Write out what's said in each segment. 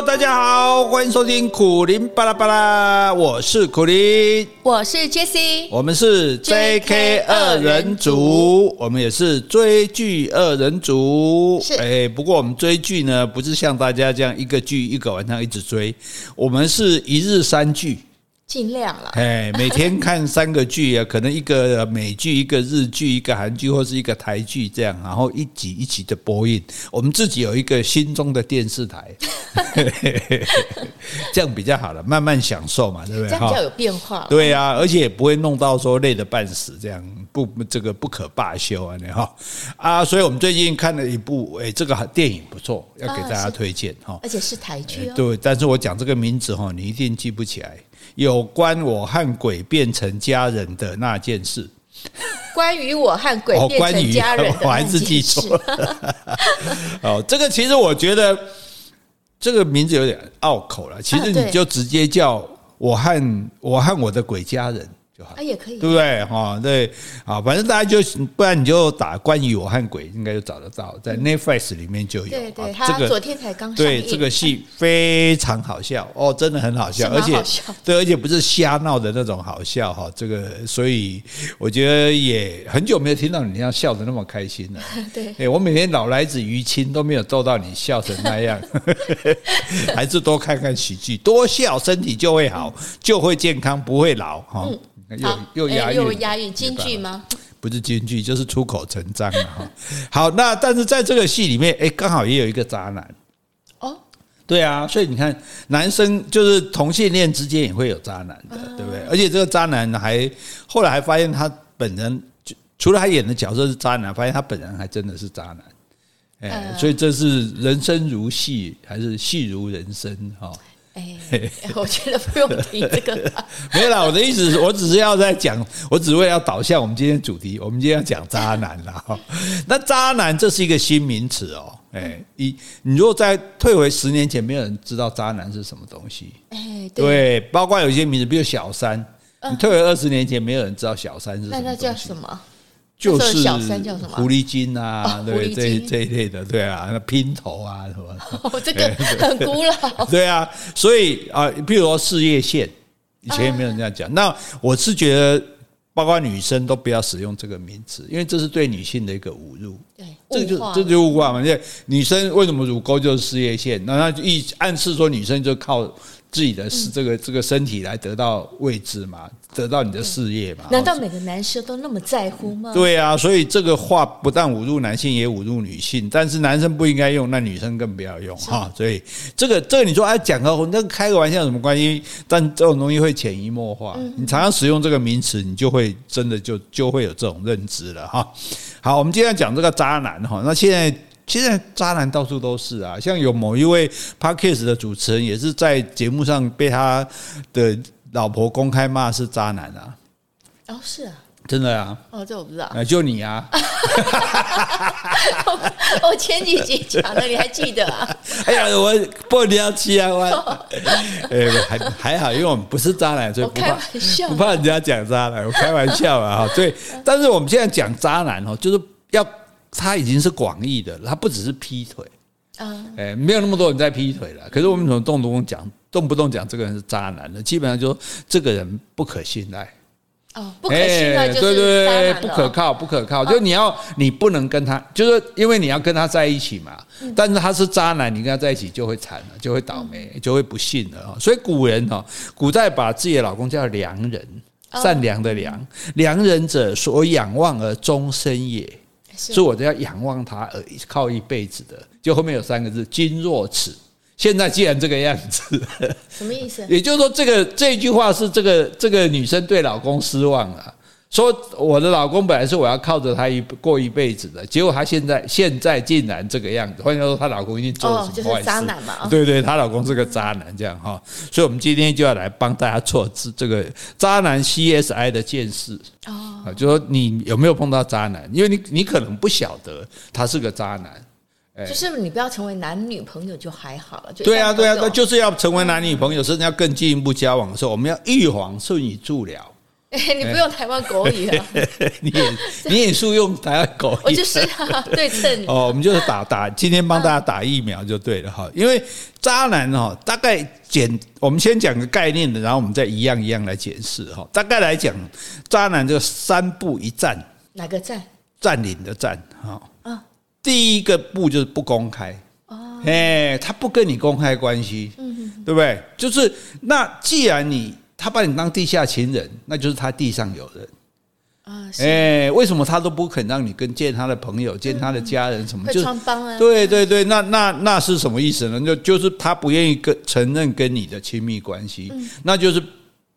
Hello，大家好，欢迎收听苦林巴拉巴拉，我是苦林，我是 Jessie，我们是 JK 二人组，我们也是追剧二人组。是，哎，不过我们追剧呢，不是像大家这样一个剧一个晚上一直追，我们是一日三剧。尽量了，哎，每天看三个剧啊，可能一个美剧、一个日剧、一个韩剧，或是一个台剧这样，然后一集一集的播映。我们自己有一个心中的电视台，这样比较好了，慢慢享受嘛，对不对？这样比较有变化。对啊，而且也不会弄到说累得半死，这样不这个不可罢休啊，你哈啊！所以我们最近看了一部，哎，这个电影不错，要给大家推荐哈，而且是台剧哦。对，但是我讲这个名字哈，你一定记不起来。有关我和鬼变成家人的那件事，关于我和鬼变成家人 我还是记错了。哦，这个其实我觉得这个名字有点拗口了。其实你就直接叫我和我和我的鬼家人。啊，也可以，对不对？哈，对，啊，反正大家就，不然你就打关于我和鬼，应该就找得到，在 Netflix 里面就有。对对，他昨天才刚上对，这个戏非常好笑哦，真的很好笑，而且对，而且不是瞎闹的那种好笑哈。这个，所以我觉得也很久没有听到你这样笑的那么开心了。对，我每天老来子于亲都没有逗到你笑成那样，还是多看看喜剧，多笑身体就会好，就会健康，不会老哈。又又押韵，又押韵，京剧吗？不是京剧，就是出口成章了哈。好，那但是在这个戏里面，哎，刚好也有一个渣男。哦，对啊，所以你看，男生就是同性恋之间也会有渣男的，对不对？而且这个渣男还后来还发现他本人，就除了他演的角色是渣男，发现他本人还真的是渣男。哎，所以这是人生如戏，还是戏如人生？哈。哎，我觉得不用提这个。没有啦，我的意思是我只是要在讲，我只为了要导向我们今天主题。我们今天要讲渣男啦。那渣男这是一个新名词哦。哎，你你如果再退回十年前，没有人知道渣男是什么东西。哎，对，包括有些名字，比如小三。你退回二十年前，没有人知道小三是什么东西。那那叫什么？就是小三叫什么？狐狸精啊，对，这这一类的，对啊，那姘头啊，什么？哦，这个很古老。对啊，所以啊，比如说事业线，以前也没有人这样讲。那我是觉得，包括女生都不要使用这个名词，因为这是对女性的一个侮辱。对，这就这就物化嘛。因为女生为什么乳沟就是事业线？那那就意暗示说女生就靠。自己的是这个这个身体来得到位置嘛，得到你的事业嘛？难道每个男生都那么在乎吗？对啊，所以这个话不但侮辱男性，也侮辱女性。但是男生不应该用，那女生更不要用哈。所以这个这个你说哎，讲个那个开个玩笑有什么关系？但这种东西会潜移默化，你常常使用这个名词，你就会真的就就会有这种认知了哈。好，我们今天讲这个渣男哈，那现在。现在渣男到处都是啊，像有某一位 Podcast 的主持人也是在节目上被他的老婆公开骂是渣男啊。哦，是啊，真的啊。哦，这我不知道。啊，就你啊。我前几集讲的，你还记得啊？哎呀，我不聊气啊，我。哎，还还好，因为我们不是渣男，所以不怕不怕人家讲渣男，我开玩笑啊。哈，对。但是我们现在讲渣男哦，就是要。他已经是广义的了，他不只是劈腿，啊，哎，没有那么多人在劈腿了。可是我们怎么动不动讲，动不动讲这个人是渣男呢？基本上就说这个人不可信赖，哦，不可信赖就是对对，不可靠，不可靠。就你要，你不能跟他，就是因为你要跟他在一起嘛。但是他是渣男，你跟他在一起就会惨了，就会倒霉，就会不幸了。所以古人哈，古代把自己的老公叫良人，善良的良，良人者所仰望而终身也。所以我都要仰望他而靠一辈子的，就后面有三个字“金若此”。现在既然这个样子，什么意思？也就是说，这个这句话是这个这个女生对老公失望了。说我的老公本来是我要靠着他一过一辈子的，结果他现在现在竟然这个样子，换句话说，她老公一定做了什么坏事？哦，就是渣男嘛。对对，她老公是个渣男，这样哈。所以，我们今天就要来帮大家做这个渣男 CSI 的见识哦。啊，就说你有没有碰到渣男？因为你你可能不晓得他是个渣男，哎，就是你不要成为男女朋友就还好了。对啊，对啊，就是要成为男女朋友，甚至要更进一步交往的时候，我们要预防胜于治疗。哎，你不用台湾国语啊，你也你也是用台湾国语，我就是啊，对称你哦，我们就是打打，今天帮大家打疫苗就对了哈，因为渣男哈，大概简，我们先讲个概念的，然后我们再一样一样来解释哈。大概来讲，渣男就三步一战，哪个战？占领的占哈。第一个步就是不公开哦，哎，他不跟你公开关系，嗯，对不对？就是那既然你。他把你当地下情人，那就是他地上有人啊！哎，为什么他都不肯让你跟见他的朋友、见他的家人什么？就对对对，那那那是什么意思呢？就就是他不愿意跟承认跟你的亲密关系，那就是。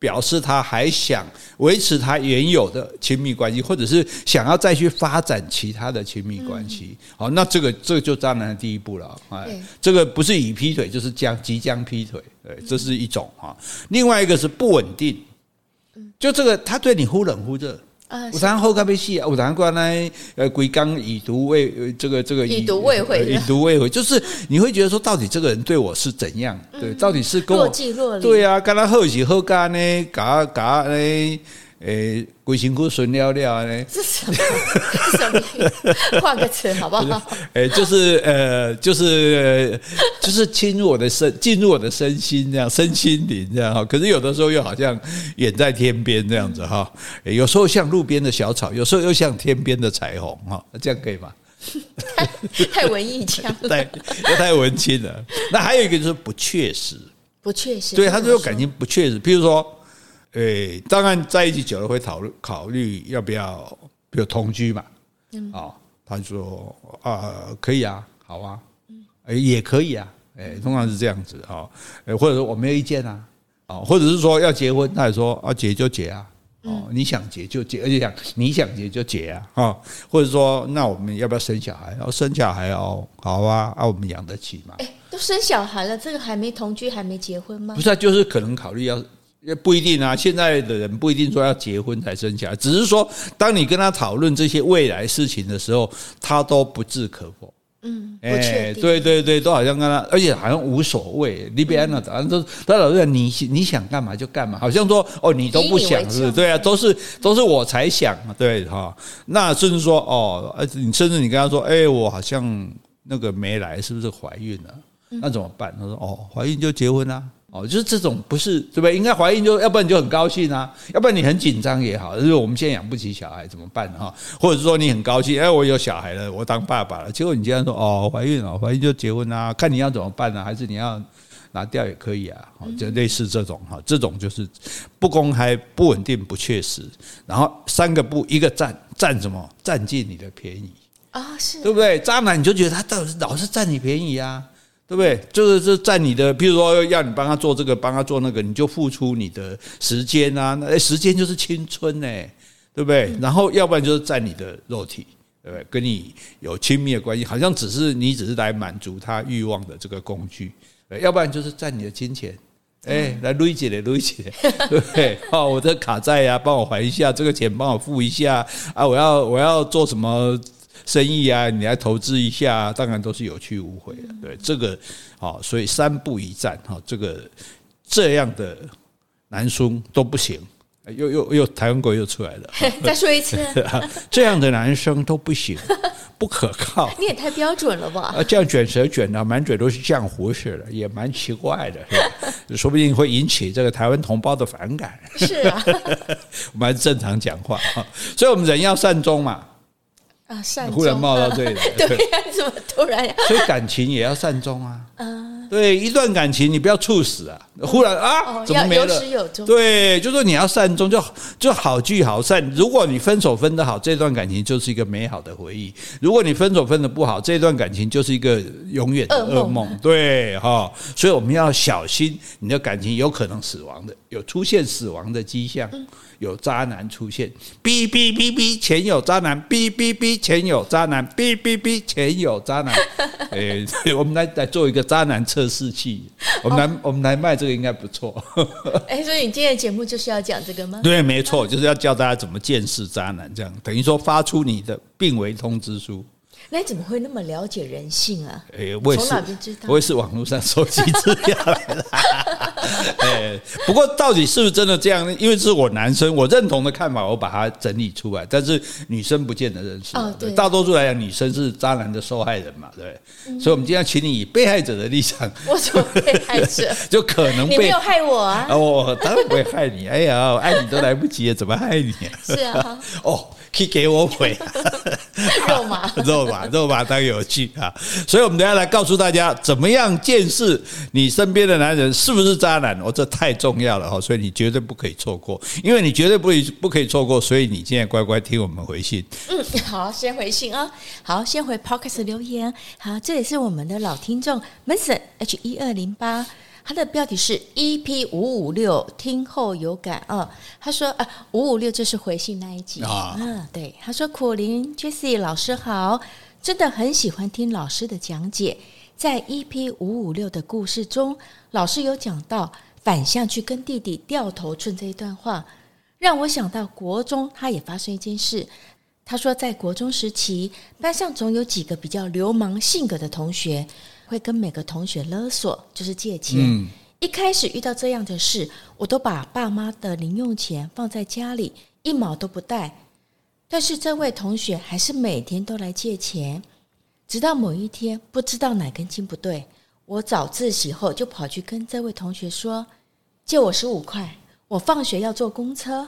表示他还想维持他原有的亲密关系，或者是想要再去发展其他的亲密关系。好，那这个这个就渣男的第一步了。哎，这个不是已劈腿，就是将即将劈腿。对，这是一种哈。另外一个是不稳定，就这个他对你忽冷忽热。我常喝咖啡戏啊，我常过来呃，归刚已读未这个这个以毒未悔，以毒未悔，就是你会觉得说，到底这个人对我是怎样？对，到底是跟我对啊，跟他后喜后干呢，嘎嘎呢？诶，鬼辛苦损了了呢？是什么？是什么？换个词好不好？诶，就是呃，就是就是侵入我的身，进入我的身心，这样身心灵这样哈。可是有的时候又好像远在天边这样子哈。有时候像路边的小草，有时候又像天边的彩虹哈。这样可以吗？太太文艺腔，太太文青了。那还有一个就是不确实，不确实。对，他就感情不确实，譬如说。诶，当然在一起久了会讨论考虑要不要，比如同居嘛。嗯。哦，他说啊，可以啊，好啊。嗯。诶，也可以啊。诶，通常是这样子啊。诶，或者说我没有意见啊。哦，或者是说要结婚，他也说啊，结就结啊。哦，你想结就结，而且想你想结就结啊。啊，或者说那我们要不要生小孩？然后生小孩哦，好啊，啊，我们养得起嘛。诶，都生小孩了，这个还没同居，还没结婚吗？不是啊，就是可能考虑要。也不一定啊，现在的人不一定说要结婚才生小孩，只是说当你跟他讨论这些未来事情的时候，他都不置可否。嗯，不确定。对对对，都好像跟他，而且好像无所谓。你别那，反正都他老是你你想干嘛就干嘛，好像说哦你都不想是，对啊，都是都是我才想，对哈。那甚至说哦，你甚至你跟他说，哎，我好像那个没来，是不是怀孕了？那怎么办？他说哦，怀孕就结婚啊。哦，就是这种不是对不对？应该怀孕就要不然你就很高兴啊，要不然你很紧张也好。就是我们现在养不起小孩怎么办哈？或者是说你很高兴，哎，我有小孩了，我当爸爸了。结果你竟然说哦，怀孕了，怀孕就结婚啊？看你要怎么办呢？还是你要拿掉也可以啊？就类似这种哈，这种就是不公开、不稳定、不确实。然后三个不，一个占占什么？占尽你的便宜啊？是对不对？渣男你就觉得他到底是老是占你便宜啊？对不对？就是是在你的，譬如说要你帮他做这个，帮他做那个，你就付出你的时间啊。那时间就是青春呢，对不对？然后要不然就是在你的肉体，对不对？跟你有亲密的关系，好像只是你只是来满足他欲望的这个工具。要不然就是在你的金钱，哎，来累积的累积，对不对？哦，我的卡债啊，帮我还一下，这个钱帮我付一下啊，我要我要做什么？生意啊，你来投资一下，当然都是有去无回的。对这个，好，所以三不一战，哈，这个 这样的男生都不行。又又又台湾国又出来了，再说一次，这样的男生都不行，不可靠。你也太标准了吧？啊，这样卷舌卷的满嘴都是浆糊似的，也蛮奇怪的，是吧？说不定会引起这个台湾同胞的反感。是啊，我们正常讲话哈。所以我们人要善终嘛。啊，善终忽然冒到这里来，对呀，怎么突然呀？所以感情也要善终啊。嗯，对，一段感情你不要猝死啊！忽然啊，怎么没了？对，就说你要善终，就就好聚好散。如果你分手分得好，这段感情就是一个美好的回忆；如果你分手分得不好，这段感情就是一个永远的噩梦。对哈，所以我们要小心，你的感情有可能死亡的，有出现死亡的迹象。有渣男出现，哔哔哔哔，前有渣男，哔哔哔，前有渣男，哔哔哔，前有渣男。哎，我们来来做一个渣男测试器，我们来、哦、我们来卖这个应该不错。哎，所以你今天的节目就是要讲这个吗？对，没错，就是要教大家怎么见识渣男，这样等于说发出你的病危通知书。那你怎么会那么了解人性啊？哎、欸，我也是，从哪边知道？我也是网络上收集资料来的。哎、欸，不过到底是不是真的这样呢？因为这是我男生，我认同的看法，我把它整理出来。但是女生不见得认识。哦，对。大多数来讲，女生是渣男的受害人嘛，对。嗯、所以，我们今天请你以被害者的立场。我怎么被害者？就可能被。你没有害我啊？我、哦、当然不会害你。哎呀，爱你都来不及了，怎么害你？是啊。哦。可以给我回肉麻肉麻肉麻当有趣啊！所以，我们等下来告诉大家，怎么样见识你身边的男人是不是渣男？哦，这太重要了哈！所以你绝对不可以错过，因为你绝对不不可以错过。所以你现在乖乖听我们回信。嗯，好，先回信啊。好，先回 Podcast 留言。好，这里是我们的老听众 Mason H 一二零八。他的标题是 EP 五五六，听后有感啊。他说啊，五五六就是回信那一集啊。嗯，对，他说苦林 Jessie 老师好，真的很喜欢听老师的讲解。在 EP 五五六的故事中，老师有讲到反向去跟弟弟掉头寸这一段话，让我想到国中他也发生一件事。他说在国中时期，班上总有几个比较流氓性格的同学。会跟每个同学勒索，就是借钱。嗯、一开始遇到这样的事，我都把爸妈的零用钱放在家里，一毛都不带。但是这位同学还是每天都来借钱，直到某一天，不知道哪根筋不对，我早自习后就跑去跟这位同学说：“借我十五块，我放学要坐公车。”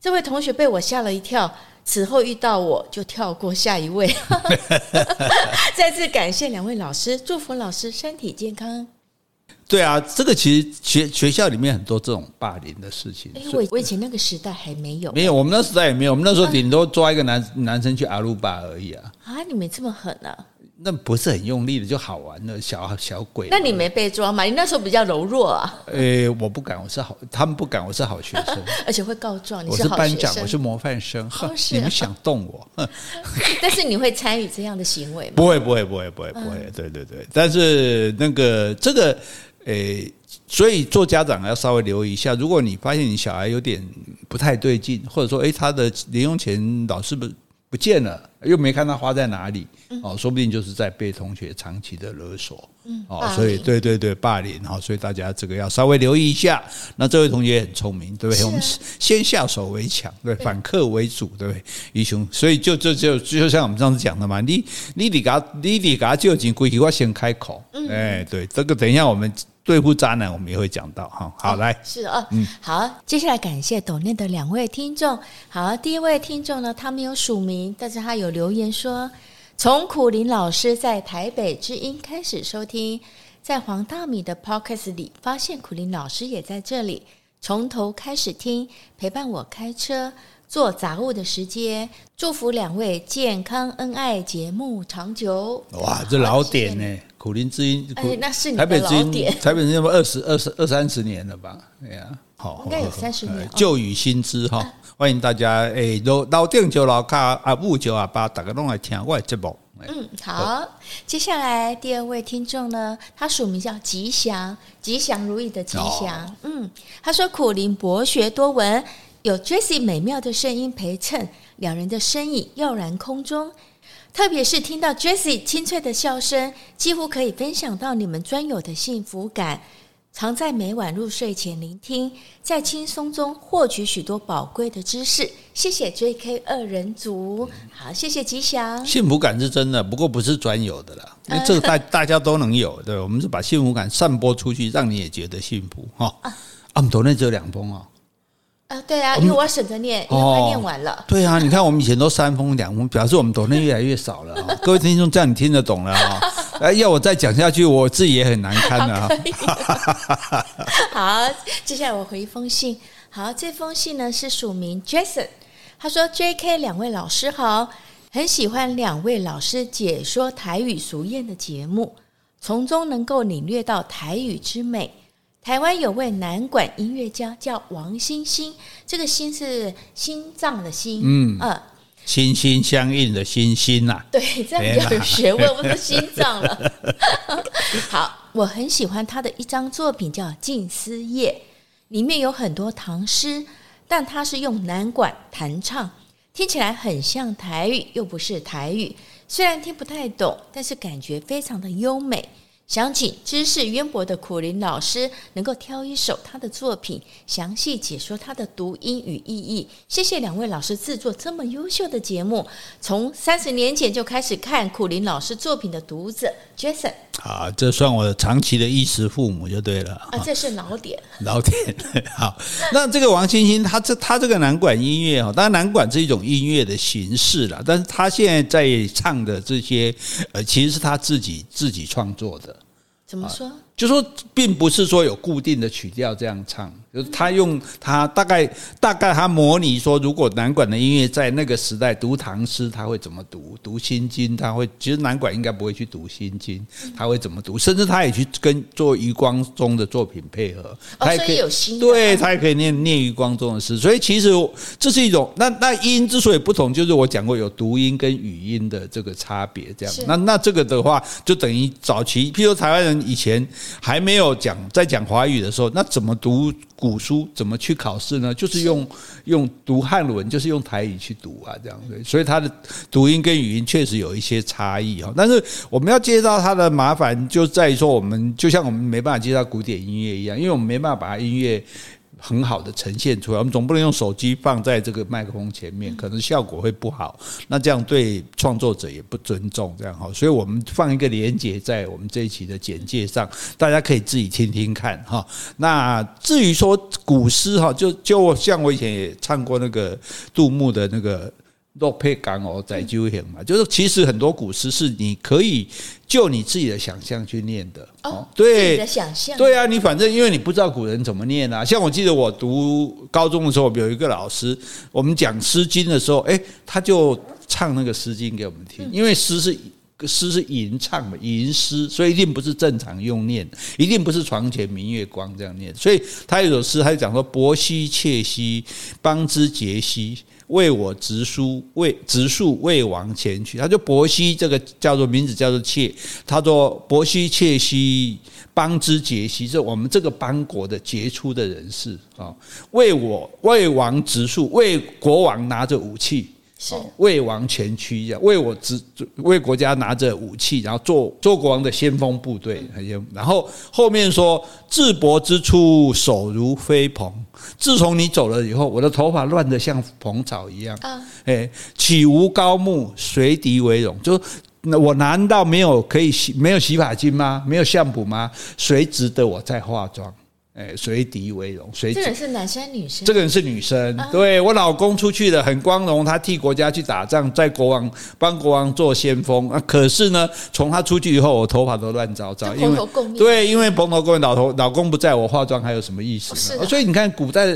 这位同学被我吓了一跳。此后遇到我就跳过下一位。再次感谢两位老师，祝福老师身体健康。对啊，这个其实学学校里面很多这种霸凌的事情。因为我以前那个时代还没有，没有，我们那时代也没有，我们那时候顶多抓一个男男生去阿鲁巴而已啊。啊，你们这么狠啊？那不是很用力的就好玩了，小小鬼。那你没被抓吗？你那时候比较柔弱啊。诶、欸，我不敢，我是好，他们不敢，我是好学生，而且会告状。你是，我是班长，我是模范生。哦啊、你们想动我？但是你会参与这样的行为吗？不会，不会，不会，不会，不会。嗯、对对对，但是那个这个，诶、欸，所以做家长要稍微留意一下，如果你发现你小孩有点不太对劲，或者说，诶、欸，他的零用钱老是不不见了。又没看他花在哪里，哦，说不定就是在被同学长期的勒索，哦，所以对对对，霸凌哈，所以大家这个要稍微留意一下。那这位同学很聪明，对不对？我们先下手为强，对，反客为主，对不对？义兄，所以就就就就像我们上次讲的嘛，你你得给他，你得给他就近规矩，我先开口，哎，对，这个等一下我们。对付渣男，我们也会讲到哈。好，来，是啊，嗯，好，接下来感谢抖念的两位听众。好，第一位听众呢，他没有署名，但是他有留言说，从苦林老师在台北之音开始收听，在黄大米的 Podcast 里发现苦林老师也在这里，从头开始听，陪伴我开车做杂物的时间，祝福两位健康恩爱，节目长久。哇，这老点呢。苦林之音，哎，那是你的老点。台北之音，二十二十二三十年了吧？哎呀，好，应该有三十年。旧雨新知哈，欢迎大家。哎，老老店就老卡阿五九阿八，大家拢来听我的节目。嗯，好。接下来第二位听众呢，他署名叫吉祥，吉祥如意的吉祥。嗯，他说苦林博学多闻，有 Jessie 美妙的声音陪衬，两人的身影耀然空中。特别是听到 Jessie 清脆的笑声，几乎可以分享到你们专有的幸福感。常在每晚入睡前聆听，在轻松中获取许多宝贵的知识。谢谢 JK 二人组，好，谢谢吉祥。幸福感是真的，不过不是专有的啦，因为这个大大家都能有，对，我们是把幸福感散播出去，让你也觉得幸福哈。啊，我们昨天只有两封啊。啊，对啊，因为我要省着念，因为快念完了。哦、对啊，你看我们以前都三封两封，表示我们懂得越来越少了。各位听众，这样你听得懂了啊？哎，要我再讲下去，我自己也很难堪的啊。好，接下来我回一封信。好，这封信呢是署名 Jason，他说：“J.K. 两位老师好，很喜欢两位老师解说台语俗谚的节目，从中能够领略到台语之美。”台湾有位南管音乐家叫王星星，这个心是心脏的心，嗯，呃，心心相印的心心呐、啊。对，这样比较有学问，我说心脏了。好，我很喜欢他的一张作品叫《静思夜》，里面有很多唐诗，但他是用南管弹唱，听起来很像台语，又不是台语。虽然听不太懂，但是感觉非常的优美。想请知识渊博的苦林老师能够挑一首他的作品，详细解说他的读音与意义。谢谢两位老师制作这么优秀的节目。从三十年前就开始看苦林老师作品的读者 Jason，好，这算我长期的衣食父母就对了啊，这是老点，老点。好，那这个王星星，他这他这个南管音乐哈，当然南管是一种音乐的形式啦，但是他现在在唱的这些，呃，其实是他自己自己创作的。怎么说？就说并不是说有固定的曲调这样唱。就是他用他大概大概他模拟说，如果南管的音乐在那个时代读唐诗，他会怎么读？读心经，他会其实南管应该不会去读心经，他会怎么读？甚至他也去跟做余光中的作品配合，他也可以有心，对他也可以念念余光中的诗。所以其实这是一种那那音之所以不同，就是我讲过有读音跟语音的这个差别。这样，那那这个的话，就等于早期，譬如台湾人以前还没有讲在讲华语的时候，那怎么读？古书怎么去考试呢？就是用用读汉文，就是用台语去读啊，这样子。所以它的读音跟语音确实有一些差异哈。但是我们要介绍它的麻烦，就在于说我们就像我们没办法介绍古典音乐一样，因为我们没办法把音乐。很好的呈现出来，我们总不能用手机放在这个麦克风前面，可能效果会不好。那这样对创作者也不尊重，这样哈。所以我们放一个连接在我们这一期的简介上，大家可以自己听听看哈。那至于说古诗哈，就就像我以前也唱过那个杜牧的那个。落配港哦，在就行嘛，就是其实很多古诗是你可以就你自己的想象去念的哦，对，想象，对啊，你反正因为你不知道古人怎么念啊，像我记得我读高中的时候，有一个老师，我们讲《诗经》的时候，哎，他就唱那个《诗经》给我们听，因为诗是诗是吟唱的吟诗，所以一定不是正常用念，一定不是床前明月光这样念，所以他有首诗，他就讲说：“伯兮，切兮，邦之节兮。”为我直书，为直述魏王前去。他就伯兮，这个叫做名字叫做妾。他说伯兮切兮，邦之节兮，是我们这个邦国的杰出的人士啊。为我魏王直述，为国王拿着武器。是为王前驱一样，为我执为国家拿着武器，然后做做国王的先锋部队。然后后面说：“自伯之初，手如飞蓬。自从你走了以后，我的头发乱得像蓬草一样。哎，岂无高木，随敌为荣？就那我难道没有可以洗没有洗发精吗？没有相簿吗？谁值得我再化妆？”哎，随敌为荣，随。这个人是男生女生？这个人是女生。对，我老公出去了，很光荣，他替国家去打仗，在国王帮国王做先锋啊。可是呢，从他出去以后，我头发都乱糟糟，因为对，因为蓬头垢面，老头老公不在我化妆还有什么意思呢？所以你看，古代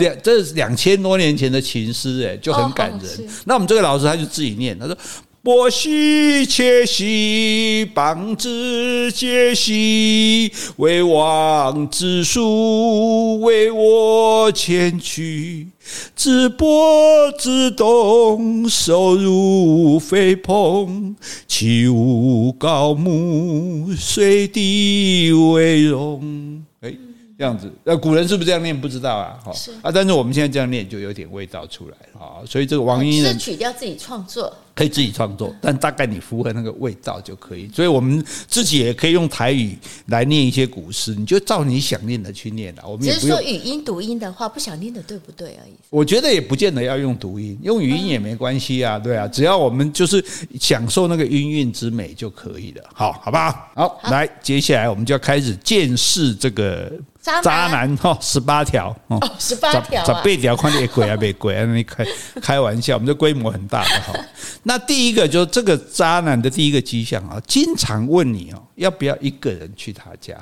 两这两千多年前的情诗，哎，就很感人。那我们这个老师他就自己念，他说。伯兮，切兮，邦之节兮，为王之书，为我前驱。自伯之东，手如飞蓬，岂无高木，随地为荣。哎，这样子，那古人是不是这样念？不知道啊，哈啊，但是我们现在这样念，就有点味道出来了啊。所以这个王音人是曲调自己创作。可以自己创作，但大概你符合那个味道就可以。所以我们自己也可以用台语来念一些古诗，你就照你想念的去念了。我们只是说语音读音的话，不想念的对不对而已。我觉得也不见得要用读音，用语音也没关系啊，对啊，只要我们就是享受那个音韵之美就可以了。好，好不好？好，来，接下来我们就要开始见识这个。渣男哈，十八条哦，十八条，十八条，看你鬼啊没鬼啊？你开开玩笑，我们这规模很大的哈。那第一个就是这个渣男的第一个迹象啊，经常问你哦，要不要一个人去他家？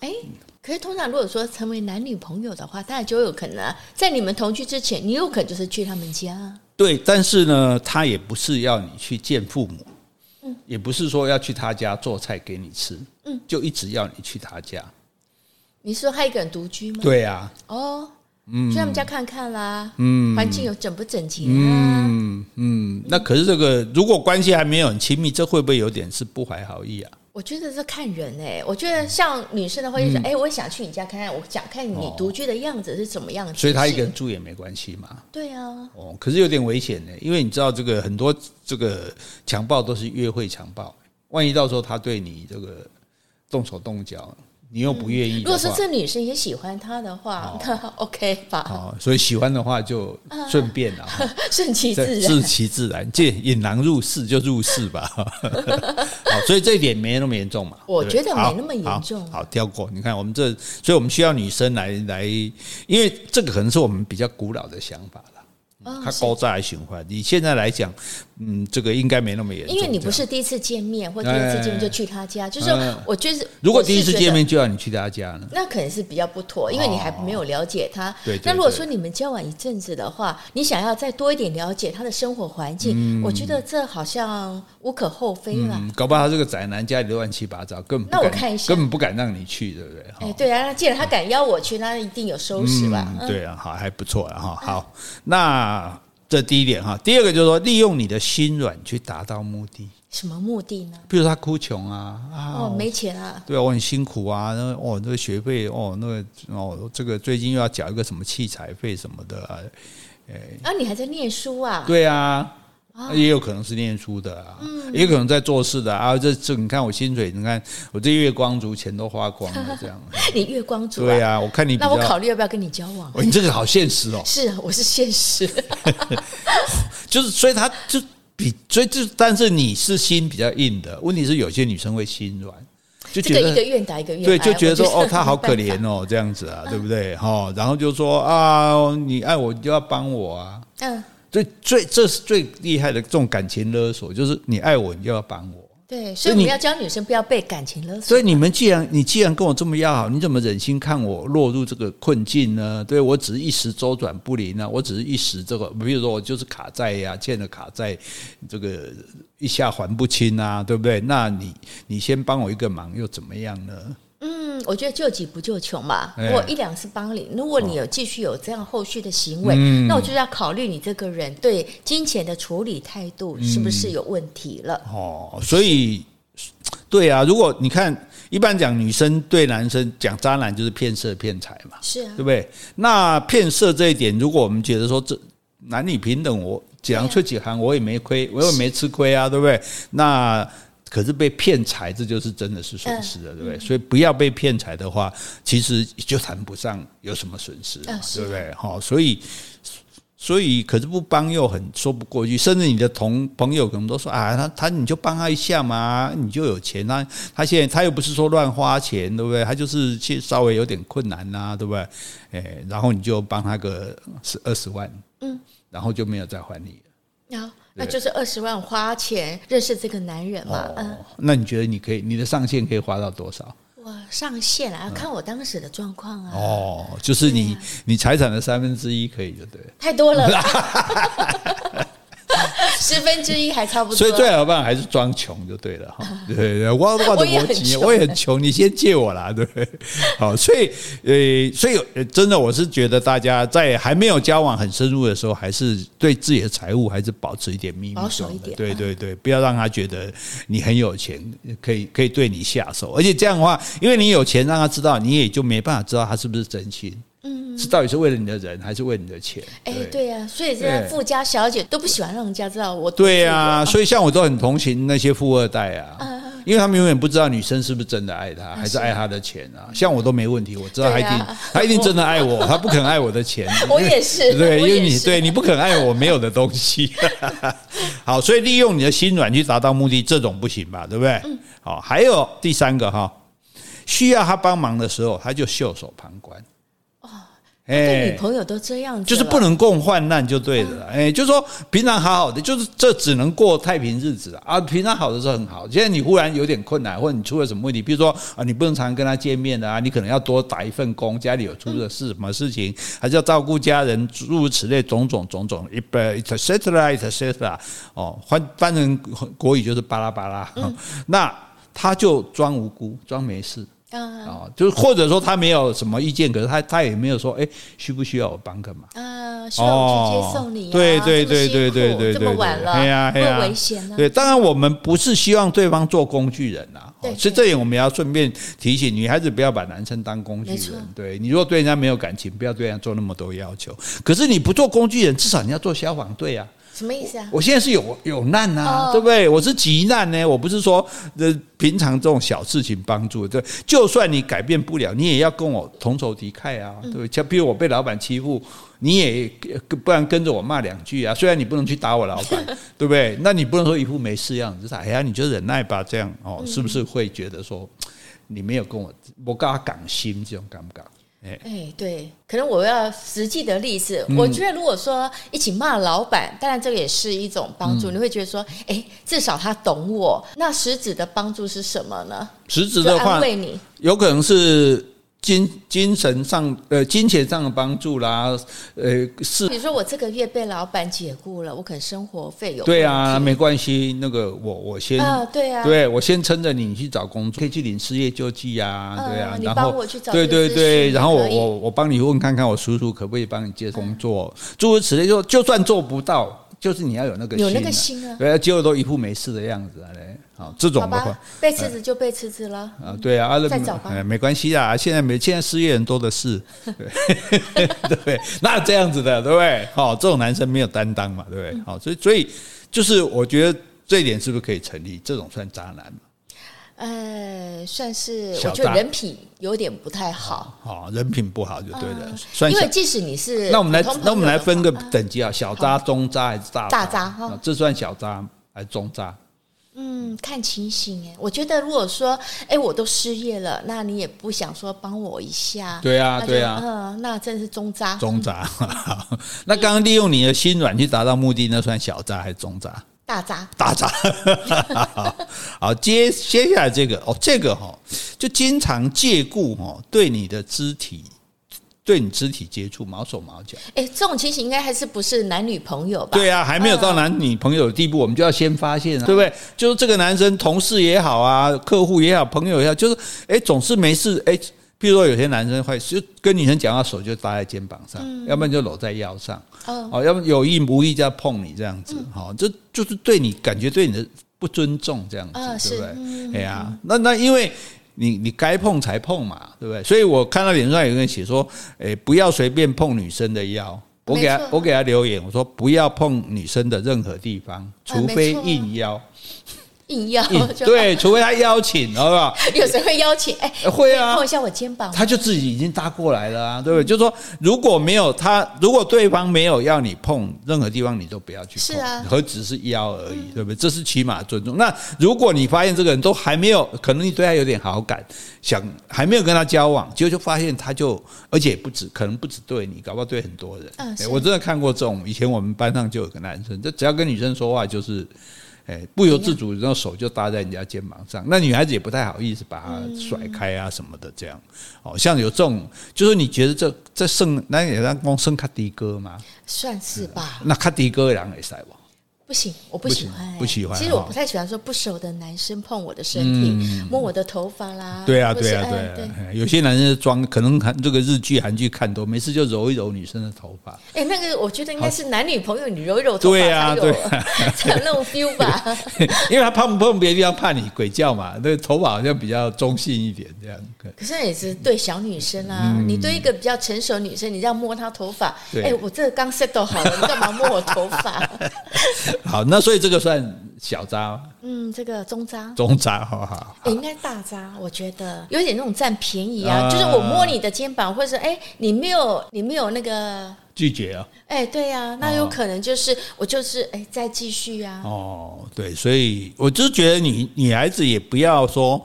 哎，可是通常如果说成为男女朋友的话，当然就有可能啊，在你们同居之前，你有可能就是去他们家。对，但是呢，他也不是要你去见父母，嗯，也不是说要去他家做菜给你吃，嗯，就一直要你去他家。你说他一个人独居吗？对呀。哦，嗯，去他们家看看啦。嗯，环境有整不整洁啊？嗯嗯。那可是这个，如果关系还没有很亲密，这会不会有点是不怀好意啊？我觉得这看人哎、欸，我觉得像女生的话，就是哎、嗯，我想去你家看看，我想看你独居的样子是怎么样子。所以他一个人住也没关系嘛。对啊。哦，可是有点危险呢，因为你知道这个很多这个强暴都是约会强暴，万一到时候他对你这个动手动脚。你又不愿意、嗯，如果是这女生也喜欢他的话，哦、那 OK 吧？哦，所以喜欢的话就顺便了，顺、啊、其自然，顺其自然，借引狼入室就入室吧。好，所以这一点没那么严重嘛？我觉得没那么严重。好，跳过。你看我们这，所以我们需要女生来来，因为这个可能是我们比较古老的想法了。他高在来循环，你现在来讲，嗯，这个应该没那么严重。因为你不是第一次见面，或第一次见面就去他家，就是我觉得，如果第一次见面就要你去他家呢，那可能是比较不妥，因为你还没有了解他。对。那如果说你们交往一阵子的话，你想要再多一点了解他的生活环境，我觉得这好像无可厚非了。搞不好他这个宅男家里乱七八糟，根本那我看一下，根本不敢让你去，对不对？哎，对啊，那既然他敢邀我去，那一定有收拾吧？对啊，好，还不错啊，哈，好，那。这第一点哈，第二个就是说，利用你的心软去达到目的。什么目的呢？比如他哭穷啊，啊哦，没钱啊，对啊，我很辛苦啊，那哦，那个学费哦，那个哦，这个最近又要缴一个什么器材费什么的啊，哎，啊，你还在念书啊？对啊。也有可能是念书的啊，也有可能在做事的啊。这这，你看我薪水，你看我这月光族，钱都花光了，这样。你月光族？对啊，我看你。那我考虑要不要跟你交往？你这个好现实哦。是啊，我是现实。就是，所以他就比，所以就，但是你是心比较硬的。问题是有些女生会心软，就觉得一个愿打一个愿挨。对，就觉得说哦，他好可怜哦，这样子啊，对不对？哈，然后就说啊，你爱我就要帮我啊。嗯。最最这是最厉害的这种感情勒索，就是你爱我，你就要帮我。对，所以我们要教女生不要被感情勒索。所以你们既然你既然跟我这么要好，你怎么忍心看我落入这个困境呢？对，我只是一时周转不灵啊，我只是一时这个，比如说我就是卡债呀，欠了卡债，这个一下还不清啊，对不对？那你你先帮我一个忙又怎么样呢？嗯，我觉得救急不救穷嘛。如果一两次帮你，如果你有继续有这样后续的行为，嗯、那我就要考虑你这个人对金钱的处理态度是不是有问题了。嗯、哦，所以对啊，如果你看一般讲女生对男生讲渣男就是骗色骗财嘛，是啊，对不对？那骗色这一点，如果我们觉得说这男女平等，我几行出几行，我也没亏，我也没吃亏啊，对不对？那。可是被骗财，这就是真的是损失了，对不对？所以不要被骗财的话，其实就谈不上有什么损失，对不对？好，所以所以可是不帮又很说不过去，甚至你的同朋友可能都说啊，他他你就帮他一下嘛，你就有钱啊。他现在他又不是说乱花钱，对不对？他就是去稍微有点困难呐，对不对？诶，然后你就帮他个十二十万，嗯，然后就没有再还你了。那就是二十万花钱认识这个男人嘛？哦、嗯，那你觉得你可以，你的上限可以花到多少？我上限啊，看我当时的状况啊。哦，就是你、啊、你财产的三分之一可以就对了。太多了。十分之一还差不多，所以最好办法还是装穷就对了哈。对 对，我 我的逻辑，我也很穷，你先借我啦，对不对？好，所以呃，所以真的，我是觉得大家在还没有交往很深入的时候，还是对自己的财务还是保持一点秘密，保守一点。对对对，不要让他觉得你很有钱，可以可以对你下手，而且这样的话，因为你有钱，让他知道，你也就没办法知道他是不是真心。嗯，是到底是为了你的人，还是为你的钱？哎，对呀，所以这些富家小姐都不喜欢让人家知道我。对呀，所以像我都很同情那些富二代 啊，因为他们永远不知道女生是不是真的爱他，还是爱他的钱啊。像我都没问题，我知道他一定他一定真的 爱我，他不肯爱我的钱。我也是，对，因为你对你不肯爱我没有的东西。好，所以利用你的心软去达到目的，这种不行吧？对不对？好，还有第三个哈，需要他帮忙的时候，他就袖手旁观。哎，女朋友都这样子，就是不能共患难就对了。哎，就是说平常好好的，就是这只能过太平日子啊。平常好的时候很好，现在你忽然有点困难，或者你出了什么问题，比如说啊，你不能常常跟他见面的啊，你可能要多打一份工，家里有出了事什么事情，还是要照顾家人，诸如此类种种种种，一般 et cetera et cetera 哦，翻翻成国语就是巴拉巴拉。那他就装无辜，装没事，啊，哦，就是或者说他没有什么意见，可是他他也没有说，哎，需不需要我帮个忙？啊，需要我去接送你、啊？对对对对对对，这么晚了，对呀，会危险呢。对，当然我们不是希望对方做工具人呐，所以这点我们要顺便提醒女孩子不要把男生当工具人。对，你如果对人家没有感情，不要对人家做那么多要求。可是你不做工具人，至少你要做消防队啊。什么意思啊？我现在是有有难呐、啊，对不对？我是急难呢，我不是说呃平常这种小事情帮助。对，就算你改变不了，你也要跟我同仇敌忾啊，对不对？像比如我被老板欺负，你也不然跟着我骂两句啊。虽然你不能去打我老板，对不对？那你不能说一副没事样子，就是哎呀，你就忍耐吧，这样哦，是不是会觉得说你没有跟我我跟他讲心这种感觉？哎、欸，对，可能我要实际的例子。嗯、我觉得，如果说一起骂老板，当然这个也是一种帮助。嗯、你会觉得说，哎、欸，至少他懂我。那实质的帮助是什么呢？实质的话，安慰你，有可能是。精精神上呃金钱上的帮助啦，呃是。比如说我这个月被老板解雇了，我可能生活费有。对啊，没关系，那个我我先啊，对啊，对我先撑着你去找工作，可以去领失业救济啊，对啊，然后我去找对对对，然后我我我帮你问看看我叔叔可不可以帮你接工作，诸如此类，就就算做不到。就是你要有那个心、啊、有那个心啊，对啊，结果都一副没事的样子啊嘞，好这种的话，被辞职就被辞职了啊，对啊，再找吧，没关系啊，现在没现在失业人多的是，对对，那这样子的，对不对？好，这种男生没有担当嘛，对不对？好，所以所以就是我觉得这一点是不是可以成立？这种算渣男吗？呃，算是我觉得人品有点不太好。好，人品不好就对了。因为即使你是，那我们来，那我们来分个等级啊，小渣、中渣还是大大渣？哈，这算小渣还是中渣？嗯，看情形哎。我觉得如果说，哎，我都失业了，那你也不想说帮我一下？对啊，对啊。嗯，那真是中渣。中渣。那刚刚利用你的心软去达到目的，那算小渣还是中渣？大渣，大渣，好，接接下来这个哦，这个哈，就经常借故哈，对你的肢体，对你肢体接触，毛手毛脚。哎，这种情形应该还是不是男女朋友吧？对啊，还没有到男女朋友的地步，我们就要先发现，对不对？就是这个男生，同事也好啊，客户也好，朋友也好，就是哎，总是没事哎。譬如说，有些男生会就跟女生讲话，手就搭在肩膀上，嗯、要不然就搂在腰上，哦，要不有意无意就要碰你这样子，好、嗯，这就是对你感觉对你的不尊重这样子，啊、对不对？哎呀、嗯，那那因为你你该碰才碰嘛，对不对？所以我看到脸上有人写说，诶，不要随便碰女生的腰。我给他我给他留言，我说不要碰女生的任何地方，除非硬腰。硬要 对，除非他邀请，好不好？有谁会邀请？哎，会啊，碰一下我肩膀，他就自己已经搭过来了啊，对不对？就是说，如果没有他，如果对方没有要你碰任何地方，你都不要去碰，是啊，何止是邀而已，对不对？这是起码尊重。那如果你发现这个人都还没有，可能你对他有点好感，想还没有跟他交往，结果就发现他就，而且不止，可能不止对你，搞不好对很多人。嗯，我真的看过这种，以前我们班上就有个男生，就只要跟女生说话就是。哎，不由自主，然后手就搭在人家肩膀上，那女孩子也不太好意思把他甩开啊什么的，这样。哦，像有这种，就是你觉得这这剩那也让光剩卡迪哥吗？算是吧。那卡迪哥人会塞不？不行，我不喜欢、欸，不喜欢。其实我不太喜欢说不熟的男生碰我的身体，嗯、摸我的头发啦。对啊，对啊，对啊。对有些男生装，可能看这个日剧、韩剧看多，没事就揉一揉女生的头发。哎、欸，那个我觉得应该是男女朋友，你揉一揉头发才有，啊对啊、才有那种 feel 吧。因为他碰不碰别的地方，怕你鬼叫嘛。那个头发好像比较中性一点，这样。可是也是对小女生啊，嗯、你对一个比较成熟女生，你这样摸她头发，哎、欸，我这个刚 set 好了，你干嘛摸我头发？好，那所以这个算小渣，嗯，这个中渣，中渣，好好，应该大渣，我觉得有点那种占便宜啊，就是我摸你的肩膀，或者是哎，你没有，你没有那个拒绝啊，哎，对呀，那有可能就是我就是哎，再继续呀，哦，对，所以我就觉得女女孩子也不要说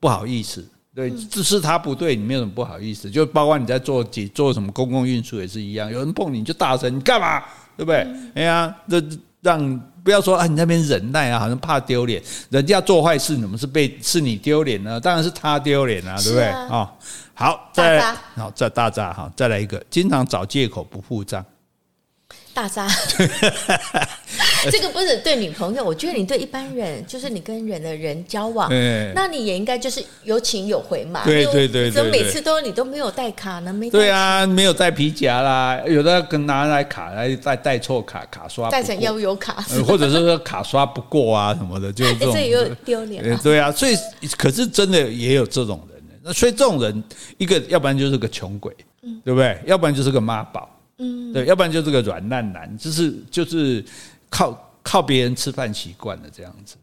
不好意思，对，这是他不对，你没有什么不好意思，就包括你在做几做什么公共运输也是一样，有人碰你就大声，你干嘛？对不对？哎呀，这。让不要说啊，你那边忍耐啊，好像怕丢脸。人家做坏事，怎么是被是你丢脸呢？当然是他丢脸啊，对不对？啊、哦，好，再来好，再大炸哈，再来一个，经常找借口不付账。大渣。这个不是对女朋友，我觉得你对一般人，就是你跟人的人交往，那你也应该就是有请有回嘛。对对对，怎么每次都你都没有带卡呢？没对啊，没有带皮夹啦，有的跟拿来卡来带带错卡卡刷，带成悠游卡，或者是说卡刷不过啊什么的，就 这种。丢脸。对啊，所以可是真的也有这种人，那所以这种人一个要不然就是个穷鬼，对不对？要不然就是个妈宝，嗯，对，要不然就是个软烂男，就是就是。靠靠别人吃饭习惯了这样子，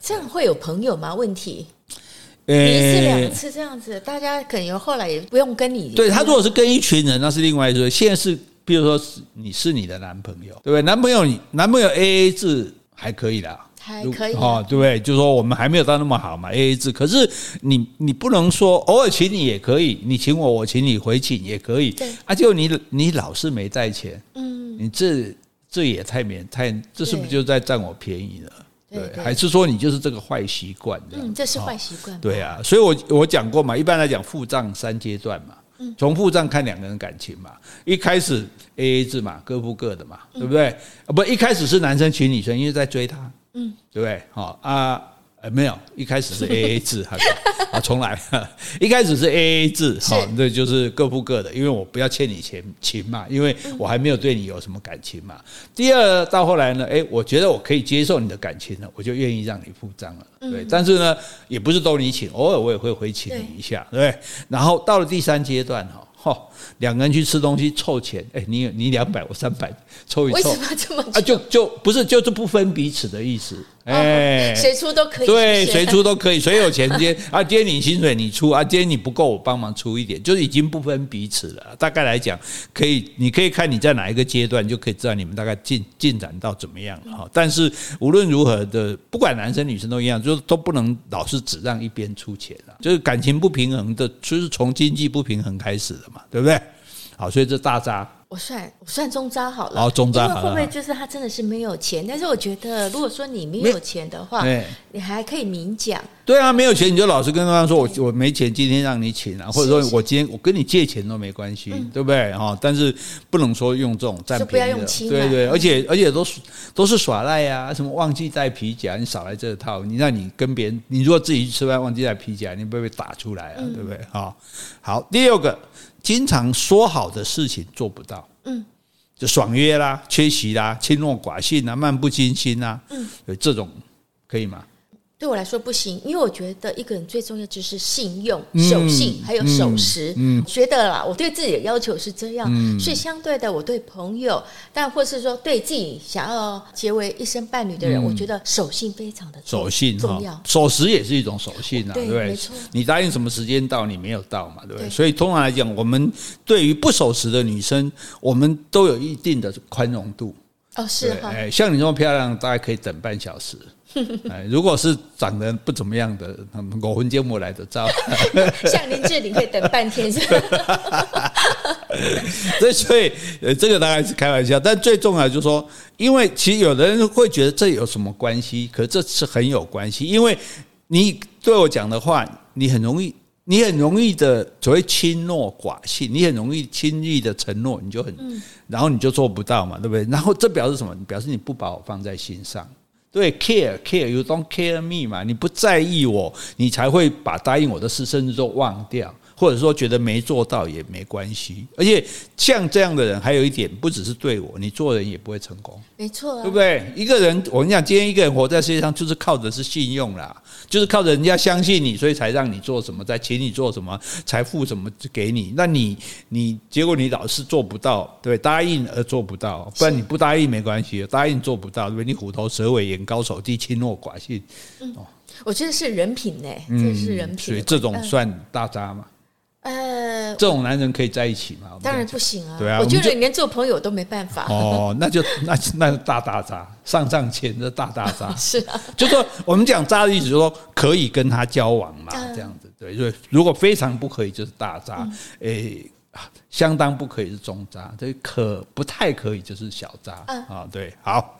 这样会有朋友吗？问题，一次两次这样子，大家可能后来也不用跟你。对，他如果是跟一群人，那是另外一说。现在是，比如说是你是你的男朋友，对不对？男朋友你男朋友 A A 制还可以啦，还可以哦，对不对？就是说我们还没有到那么好嘛，A A 制。可是你你不能说偶尔请你也可以，你请我我请你回请也可以。对啊，就你你老是没带钱，嗯，你这。这也太免太，这是不是就在占我便宜了？对，对对，还是说你就是这个坏习惯？嗯，这是坏习惯。对啊，所以我我讲过嘛，一般来讲付账三阶段嘛，从付账看两个人感情嘛，一开始 A A 制嘛，各付各的嘛，对不对？不，一开始是男生请女生，因为在追她，嗯，对不对？好啊。呃，没有，一开始是 A A 制，好，重来。一开始是 A A 制，好，那就是各付各的，因为我不要欠你钱情嘛，因为我还没有对你有什么感情嘛。第二，到后来呢，哎，我觉得我可以接受你的感情了，我就愿意让你付账了，对。但是呢，也不是都你请，偶尔我也会回请你一下，对。然后到了第三阶段，哈。哦，两个人去吃东西凑钱，哎，你你两百，我三百，凑一凑，为什么这么啊？就就不是就是不分彼此的意思，哎，谁出都可以，对，谁出都可以，谁有钱接 啊，接你薪水你出啊，接你不够我帮忙出一点，就是已经不分彼此了。大概来讲，可以，你可以看你在哪一个阶段，就可以知道你们大概进进展到怎么样了哈。但是无论如何的，不管男生女生都一样，就是都不能老是只让一边出钱了，就是感情不平衡的，就是从经济不平衡开始的嘛。对不对？好，所以这大渣。我算我算中招好了，中渣会不会就是他真的是没有钱？但是我觉得，如果说你没有钱的话，你还可以明讲。对啊，没有钱你就老实跟对方说，我我没钱，今天让你请啊，或者说我今天我跟你借钱都没关系，对不对？哈，但是不能说用这种占便宜的，对对，而且而且都是都是耍赖呀，什么忘记带皮夹，你少来这套，你让你跟别人，你如果自己去吃饭忘记带皮夹，你会不会被打出来啊？对不对？哈，好，第六个。经常说好的事情做不到，嗯，就爽约啦、缺席啦、轻诺寡信啊、漫不经心啊，嗯，有这种可以吗？对我来说不行，因为我觉得一个人最重要就是信用、守信，还有守时。嗯，觉得啦，我对自己的要求是这样，嗯，所以相对的，我对朋友，但或是说对自己想要结为一生伴侣的人，我觉得守信非常的守信重要，守时也是一种守信啊，对不对？没错，你答应什么时间到，你没有到嘛，对不对？所以通常来讲，我们对于不守时的女生，我们都有一定的宽容度。哦，是哈，哎，像你这么漂亮，大概可以等半小时。哎，如果是长得不怎么样的，我魂节目来的照，像 林志玲可以等半天是吧？所以，所以，呃，这个当然是开玩笑，但最重要就是说，因为其实有的人会觉得这有什么关系，可是这是很有关系，因为你对我讲的话，你很容易，你很容易的所谓轻诺寡信，你很容易轻易的承诺，你就很，然后你就做不到嘛，对不对？然后这表示什么？表示你不把我放在心上。对，care care，you don't care me 嘛？你不在意我，你才会把答应我的事甚至都忘掉。或者说觉得没做到也没关系，而且像这样的人还有一点，不只是对我，你做人也不会成功。没错，对不对？一个人，我跟你讲，今天一个人活在世界上，就是靠的是信用啦，就是靠着人家相信你，所以才让你做什么，才请你做什么，才付什么给你。那你你结果你老是做不到，对，答应而做不到，不然你不答应没关系，答应做不到，对不对？你虎头蛇尾，眼高手低，轻诺寡信。嗯，我觉得是人品呢，这是人品，所以这种算大渣吗？呃，这种男人可以在一起吗？当然不行啊！对啊，我觉得连做朋友都没办法。哦，那就那那大大渣，上上签的大大渣。是啊，就说我们讲渣的意思，就是说可以跟他交往嘛，这样子。对，所以如果非常不可以，就是大渣。诶，相当不可以是中渣，这可不太可以就是小渣啊。对，好，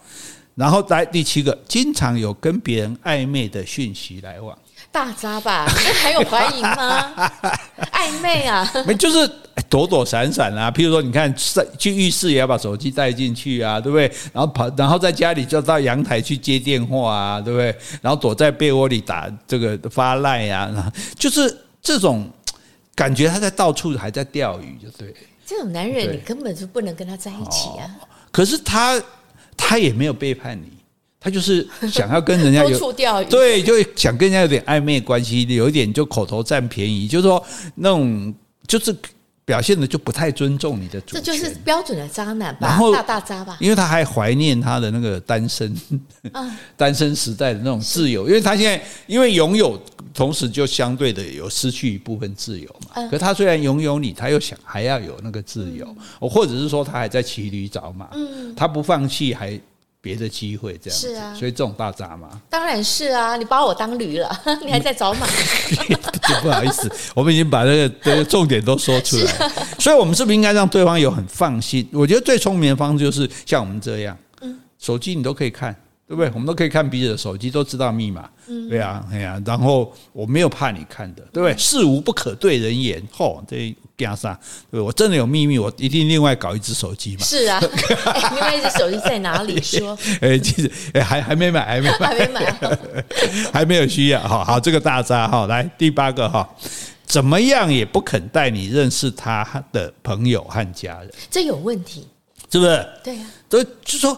然后来第七个，经常有跟别人暧昧的讯息来往。大渣吧？这还有怀疑吗？暧昧啊？没，就是躲躲闪闪啊。譬如说，你看去浴室也要把手机带进去啊，对不对？然后跑，然后在家里就到阳台去接电话啊，对不对？然后躲在被窝里打这个发赖啊，就是这种感觉，他在到处还在钓鱼，就对。这种男人，你根本就不能跟他在一起啊。哦、可是他他也没有背叛你。他就是想要跟人家有 对，就想跟人家有点暧昧关系，有一点就口头占便宜，就是说那种就是表现的就不太尊重你的主，这就是标准的渣男吧，然后大大渣吧。因为他还怀念他的那个单身，单身时代的那种自由，因为他现在因为拥有，同时就相对的有失去一部分自由嘛。可他虽然拥有你，他又想还要有那个自由，或者是说他还在骑驴找马，他不放弃还。别的机会这样子，是啊，所以这种大闸嘛，当然是啊，你把我当驴了，你还在找马，不好意思，我们已经把这个这个重点都说出来，啊、所以我们是不是应该让对方有很放心？我觉得最聪明的方式就是像我们这样，嗯，手机你都可以看，对不对？我们都可以看彼此的手机，都知道密码，嗯，对啊，对啊，然后我没有怕你看的，对不对？事无不可对人言，吼，这。干啥？对，我真的有秘密，我一定另外搞一只手机嘛。是啊，另外一只手机在哪里？说，哎，其实哎，还还没买，还没买，还没买，还没有需要。好好，这个大渣哈，来第八个哈，怎么样也不肯带你认识他的朋友和家人，这有问题，是不是？对呀，所以就说，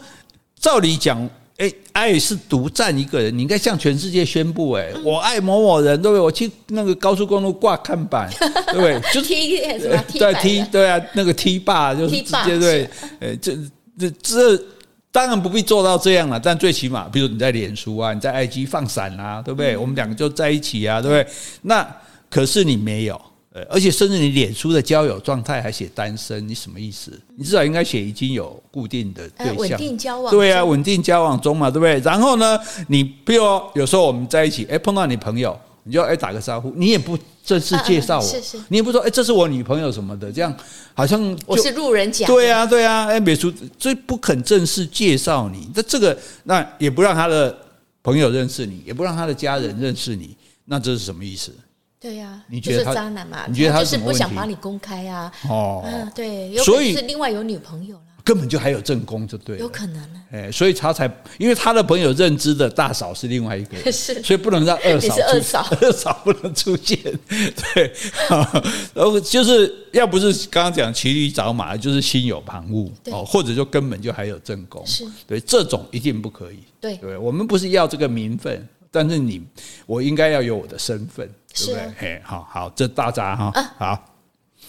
照理讲。哎，爱是独占一个人，你应该向全世界宣布，哎，我爱某某人，对不对？我去那个高速公路挂看板，对不对？就 T 是吧？对 T，对啊，那个 T 霸就是直接对，哎，这这这当然不必做到这样了，但最起码，比如你在脸书啊，你在 IG 放闪啊，对不对？我们两个就在一起啊，对不对？那可是你没有。呃，而且甚至你脸书的交友状态还写单身，你什么意思？你至少应该写已经有固定的对象，稳定交往。对啊，稳定交往中嘛，对不对？然后呢，你比如有时候我们在一起，哎，碰到你朋友，你就哎打个招呼，你也不正式介绍我，是是，你也不说哎，这是我女朋友什么的，这样好像我是路人甲。对啊，对啊，哎，美术最不肯正式介绍你，那这个那也不让他的朋友认识你，也不让他的家人认识你，那这是什么意思？对呀、啊，你觉得他是渣男嘛？你觉得他就是不想把你公开啊？哦，嗯，对，所以是另外有女朋友了，根本就还有正宫，就对，有可能哎，所以他才因为他的朋友认知的大嫂是另外一个人，是，所以不能让二嫂，二嫂，二嫂不能出现。对，然后就是要不是刚刚讲骑驴找马，就是心有旁骛哦，或者就根本就还有正宫，是。对，这种一定不可以。对，对，我们不是要这个名分。但是你，我应该要有我的身份，对不对？嘿，好好，这大家哈，好，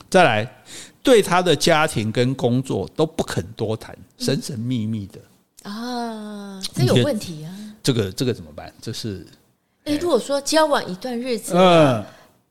再来，对他的家庭跟工作都不肯多谈，神神秘秘的啊，这有问题啊。这个这个怎么办？这是，哎，如果说交往一段日子，嗯。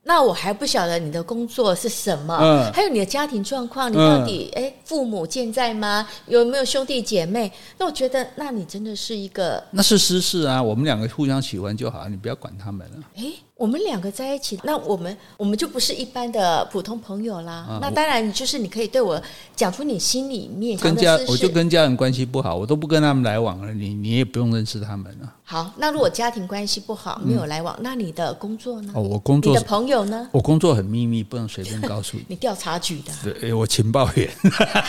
那我还不晓得你的工作是什么，嗯，还有你的家庭状况，你到底哎，父母健在吗？有没有兄弟姐妹？那我觉得，那你真的是一个，那是私事啊，我们两个互相喜欢就好，你不要管他们了。哎。我们两个在一起，那我们我们就不是一般的普通朋友啦。啊、那当然，就是你可以对我讲出你心里面跟家，我就跟家人关系不好，我都不跟他们来往了。你你也不用认识他们了。好，那如果家庭关系不好，没有来往，嗯、那你的工作呢？哦，我工作，你的朋友呢？我工作很秘密，不能随便告诉你。你调查局的？对，我情报员。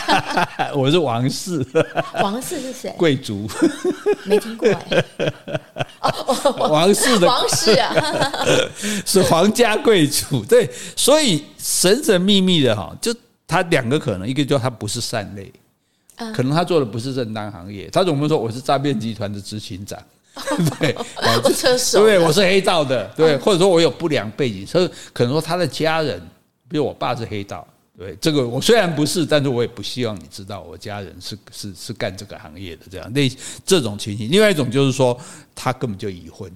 我是王室。王室是谁？贵族。没听过哎。哦，王室的。王室。啊。是皇家贵族，对，所以神神秘秘的哈，就他两个可能，一个就他不是善类，可能他做的不是正当行业，他总不能说我是诈骗集团的执行长，对，对，我是黑道的，对，或者说我有不良背景，所以可能说他的家人，比如我爸是黑道，对，这个我虽然不是，但是我也不希望你知道我家人是是是干这个行业的，这样那这种情形。另外一种就是说，他根本就已婚。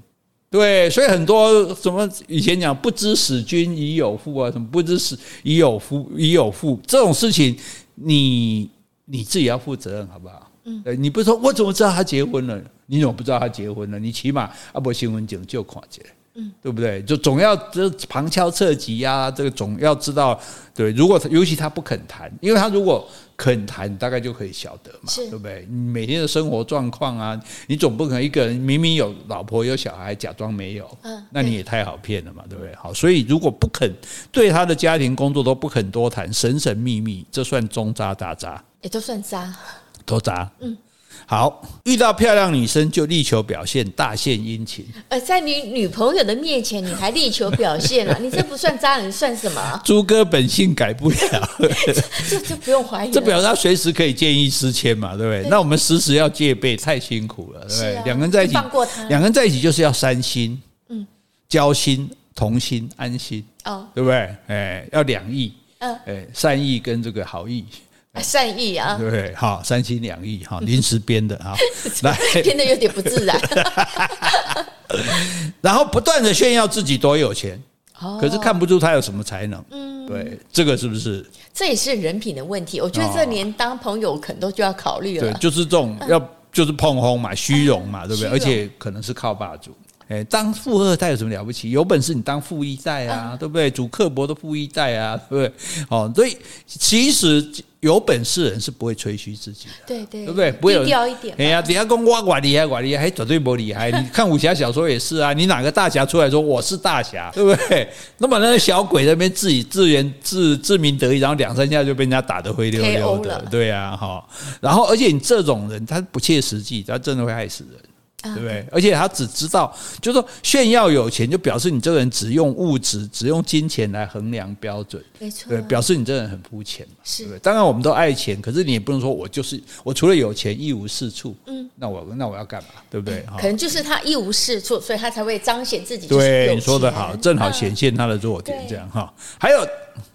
对，所以很多什么以前讲不知使君已有妇啊，什么不知使已有夫已有妇这种事情，你你自己要负责任，好不好？嗯，你不是说我怎么知道他结婚了？你怎么不知道他结婚了？你起码阿伯新闻警就看见，嗯，对不对？就总要这旁敲侧击呀，这个总要知道。对，如果尤其他不肯谈，因为他如果肯谈，大概就可以晓得嘛，对不对？你每天的生活状况啊，你总不可能一个人明明有老婆有小孩，假装没有，嗯，那你也太好骗了嘛，对不对？好，所以如果不肯对他的家庭工作都不肯多谈，神神秘秘，这算中渣大渣？也都算渣，多渣，嗯。好，遇到漂亮女生就力求表现，大献殷勤。呃，在你女朋友的面前，你还力求表现啊？你这不算渣人，算什么？猪哥本性改不了，这这不用怀疑。这表示他随时可以见异思迁嘛，对不对？对，那我们时时要戒备，太辛苦了，对不对？啊、两个人在一起，放过他。两个人在一起就是要三心，嗯，交心、同心、安心，哦，对不对？哎，要两意，嗯，哎，善意跟这个好意。善意啊，对，好，三心两意，哈，临时编的哈，来。编的有点不自然，然后不断的炫耀自己多有钱，可是看不出他有什么才能，嗯，对，这个是不是？这也是人品的问题，我觉得这连当朋友可能都就要考虑了，对，就是这种要就是碰红嘛，虚荣嘛，对不对？而且可能是靠霸主。哎，当富二代有什么了不起？有本事你当富一代啊，嗯、对不对？主刻薄的富一代啊，对不对？哦，所以其实有本事的人是不会吹嘘自己的，对对，对不对？不会有低调一点。哎呀，底下讲我我厉害，我厉害，还绝对不厉害。你看武侠小说也是啊，你哪个大侠出来说我是大侠，对不对？那么那个小鬼在那边自己自言自自鸣得意，然后两三下就被人家打得灰溜溜的，对啊，哈。然后而且你这种人，他不切实际，他真的会害死人。对不对？而且他只知道，就是说炫耀有钱，就表示你这个人只用物质、只用金钱来衡量标准。没错，对，表示你这个人很肤浅嘛。是，对，当然我们都爱钱，可是你也不能说我就是我除了有钱一无是处。嗯，那我那我要干嘛？对不对？可能就是他一无是处，所以他才会彰显自己。对，你说的好，正好显现他的弱点，这样哈。还有，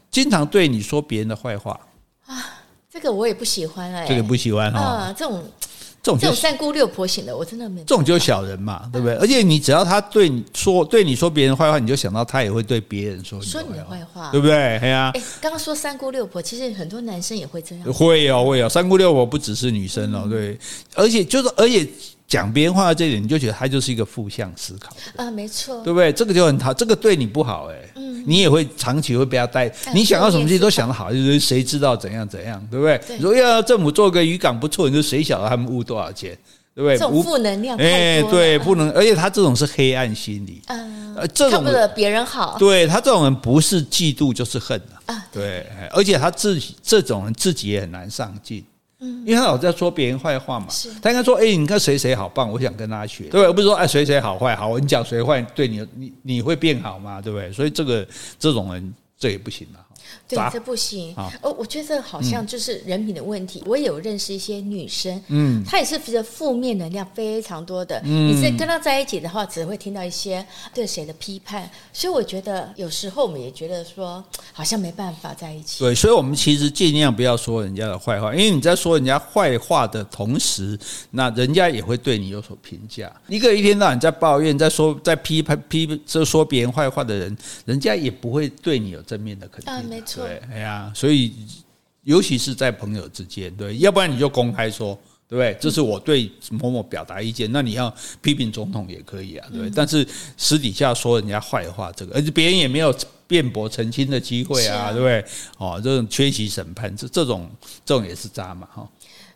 经常对你说别人的坏话啊，这个我也不喜欢哎，这个不喜欢哈。啊，这种。这种，这种三姑六婆型的，我真的没。这种就是小人嘛，对不对？而且你只要他对你说对你说别人坏话，你就想到他也会对别人说说你的坏话，对不对？哎呀。哎，刚刚说三姑六婆，其实很多男生也会这样。会哦，会哦，三姑六婆不只是女生哦，对，而且就是而且。讲别人话的这一点，你就觉得他就是一个负向思考啊，没错，对不对？这个就很好，这个对你不好哎，嗯，你也会长期会被他带，你想要什么事情都想得好，就是谁知道怎样怎样，对不对？如果要政府做个渔港不错，你说谁晓得他们污多少钱，对不对？这种负能量哎，对，不能，而且他这种是黑暗心理，嗯，这种看不得别人好，对他这种人不是嫉妒就是恨啊，对，而且他自己这种人自己也很难上进。因为他老在说别人坏话嘛，他应该说：“哎，你看谁谁好棒，我想跟他学。”对，而不是说：“哎，谁谁好坏，好，你讲谁坏，对你，你你会变好吗？对不对？”所以这个这种人，这也不行啊。对，这不行。哦，我觉得这好像就是人品的问题。我也有认识一些女生，嗯，她也是觉得负面能量非常多的。嗯，你是跟她在一起的话，只会听到一些对谁的批判。所以我觉得有时候我们也觉得说，好像没办法在一起。对，所以我们其实尽量不要说人家的坏话，因为你在说人家坏话的同时，那人家也会对你有所评价。一个一天到晚在抱怨、在说、在批判、批就说别人坏话的人，人家也不会对你有正面的肯定。啊，没错。对，哎呀，所以尤其是在朋友之间，对，要不然你就公开说，对不对？这是我对某某表达意见，那你要批评总统也可以啊，对不对？但是私底下说人家坏话，这个而且别人也没有辩驳澄清的机会啊，对不对？哦，这种缺席审判，这这种这种也是渣嘛，哈。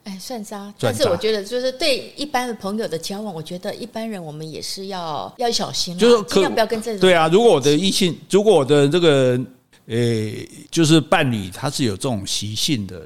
哎，算渣，但是我觉得就是对一般的朋友的交往，我觉得一般人我们也是要要小心，就是尽量不要跟这种。对啊，如果我的异性，如果我的这个。诶，就是伴侣，他是有这种习性的，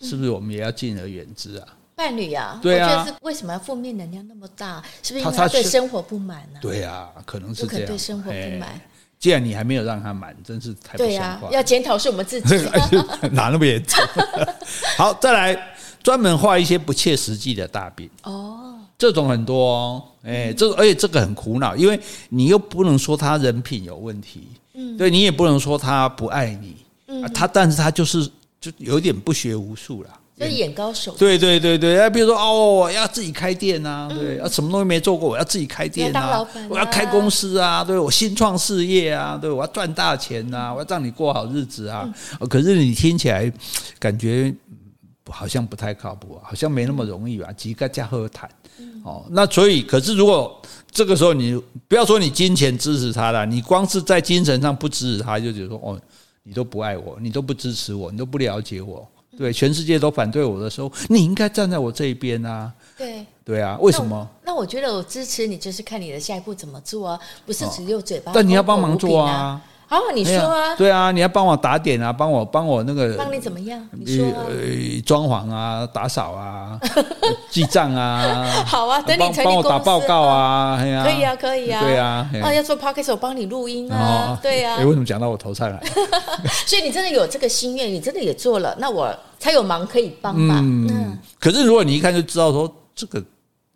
是不是？我们也要敬而远之啊。伴侣呀，对啊，我觉得是为什么要负面能量那么大？是不是因为他对生活不满呢？对啊，可能是这样。对生活不满。既然你还没有让他满，真是太不像话。要检讨是我们自己，哪那么严重？好，再来专门画一些不切实际的大饼。哦，这种很多哦。哎，这而且这个很苦恼，因为你又不能说他人品有问题。嗯，对你也不能说他不爱你，嗯，他但是他就是就有点不学无术了，就眼高手。对对对对，啊，比如说哦，我要自己开店啊，对，啊，什么东西没做过，我要自己开店啊，我要开公司啊，对我新创事业啊，对我要赚大钱啊，我要让你过好日子啊。可是你听起来感觉好像不太靠谱，好像没那么容易吧？几个家和谈，哦，那所以可是如果。这个时候，你不要说你金钱支持他了，你光是在精神上不支持他，就觉得说哦，你都不爱我，你都不支持我，你都不了解我，对，全世界都反对我的时候，你应该站在我这一边啊。对对啊，为什么？那我觉得我支持你，就是看你的下一步怎么做啊，不是只有嘴巴、啊。但你要帮忙做啊。好，你说啊。对啊，你要帮我打点啊，帮我帮我那个。帮你怎么样？你说啊。呃，装潢啊，打扫啊，记账啊。好啊，等你成立。帮我打报告啊，可以啊，可以啊。对啊。啊，要做 podcast，我帮你录音啊。对啊。哎，为什么讲到我头上来？所以你真的有这个心愿，你真的也做了，那我才有忙可以帮嘛。嗯。可是如果你一看就知道说这个。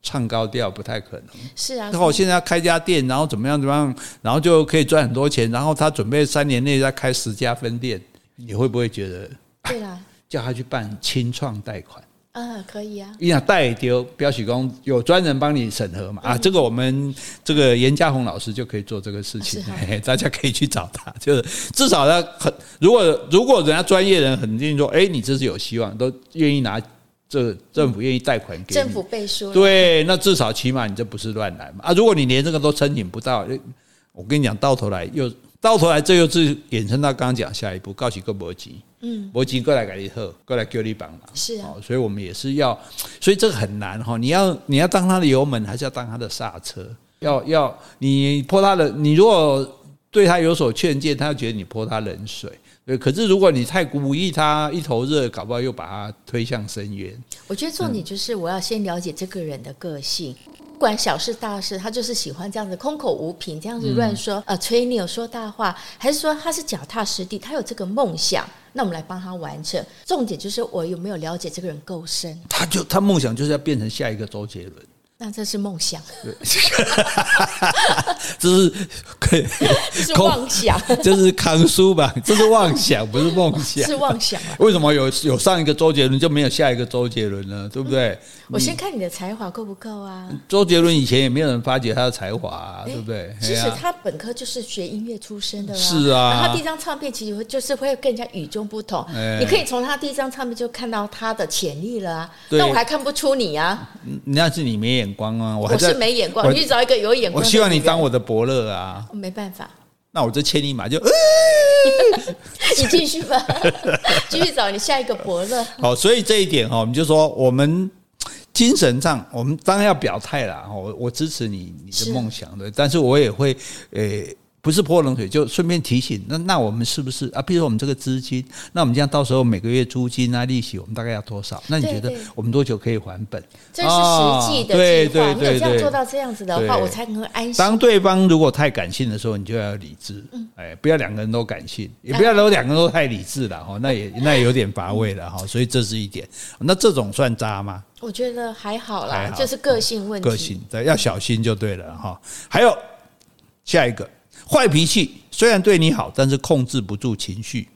唱高调不太可能，是啊。然后我现在要开家店，然后怎么样怎么样，然后就可以赚很多钱。然后他准备三年内再开十家分店，你会不会觉得？对啦，叫他去办清创贷款嗯，可以啊。你想贷丢，标许工有专人帮你审核嘛？啊，这个我们这个严家宏老师就可以做这个事情，大家可以去找他。就是至少他很，如果如果人家专业人肯定说，哎，你这是有希望，都愿意拿。这政府愿意贷款给你，政府背书，对，那至少起码你这不是乱来嘛啊！如果你连这个都申请不到，我跟你讲，到头来又到头来，这又是衍生到刚刚讲下一步，告起个摩吉，嗯，摩吉过来给你喝，过来给你帮忙，是啊，所以我们也是要，所以这个很难哈，你要你要当他的油门，还是要当他的刹车？要要你泼他的，你如果对他有所劝诫，他要觉得你泼他冷水。对，可是如果你太鼓励他一头热，搞不好又把他推向深渊。我觉得重点就是我要先了解这个人的个性，不管小事大事，他就是喜欢这样子空口无凭，这样子乱说，呃、嗯，吹牛说大话，还是说他是脚踏实地，他有这个梦想，那我们来帮他完成。重点就是我有没有了解这个人够深？他就他梦想就是要变成下一个周杰伦。那这是梦想，这是可以，这是妄想，这是康叔吧？这是妄想，不是梦想，是妄想。为什么有有上一个周杰伦就没有下一个周杰伦呢？对不对？我先看你的才华够不够啊？周杰伦以前也没有人发掘他的才华啊，对不对？其实他本科就是学音乐出身的，是啊。然后他第一张唱片其实就是会更加与众不同，你可以从他第一张唱片就看到他的潜力了啊。那我还看不出你啊？那是你没眼。光啊！我，我是没眼光，你去找一个有眼光。我希望你当我的伯乐啊！没办法，那我就千里马就，你继续吧，继续找你下一个伯乐。好，所以这一点哈，我们就说，我们精神上，我们当然要表态了。我我支持你你的梦想的，但是我也会诶。欸不是泼冷水，就顺便提醒。那那我们是不是啊？比如说我们这个资金，那我们这样到时候每个月租金啊、利息，我们大概要多少？那你觉得我们多久可以还本？这是实际的计划。对对对，你有这样做到这样子的话，我才能够安心。当对方如果太感性的时候，你就要理智。哎，不要两个人都感性，也不要都两个人都太理智了哈。那也那也有点乏味了哈。所以这是一点。那这种算渣吗？我觉得还好啦，就是个性问题。个性对，要小心就对了哈。还有下一个。坏脾气虽然对你好，但是控制不住情绪。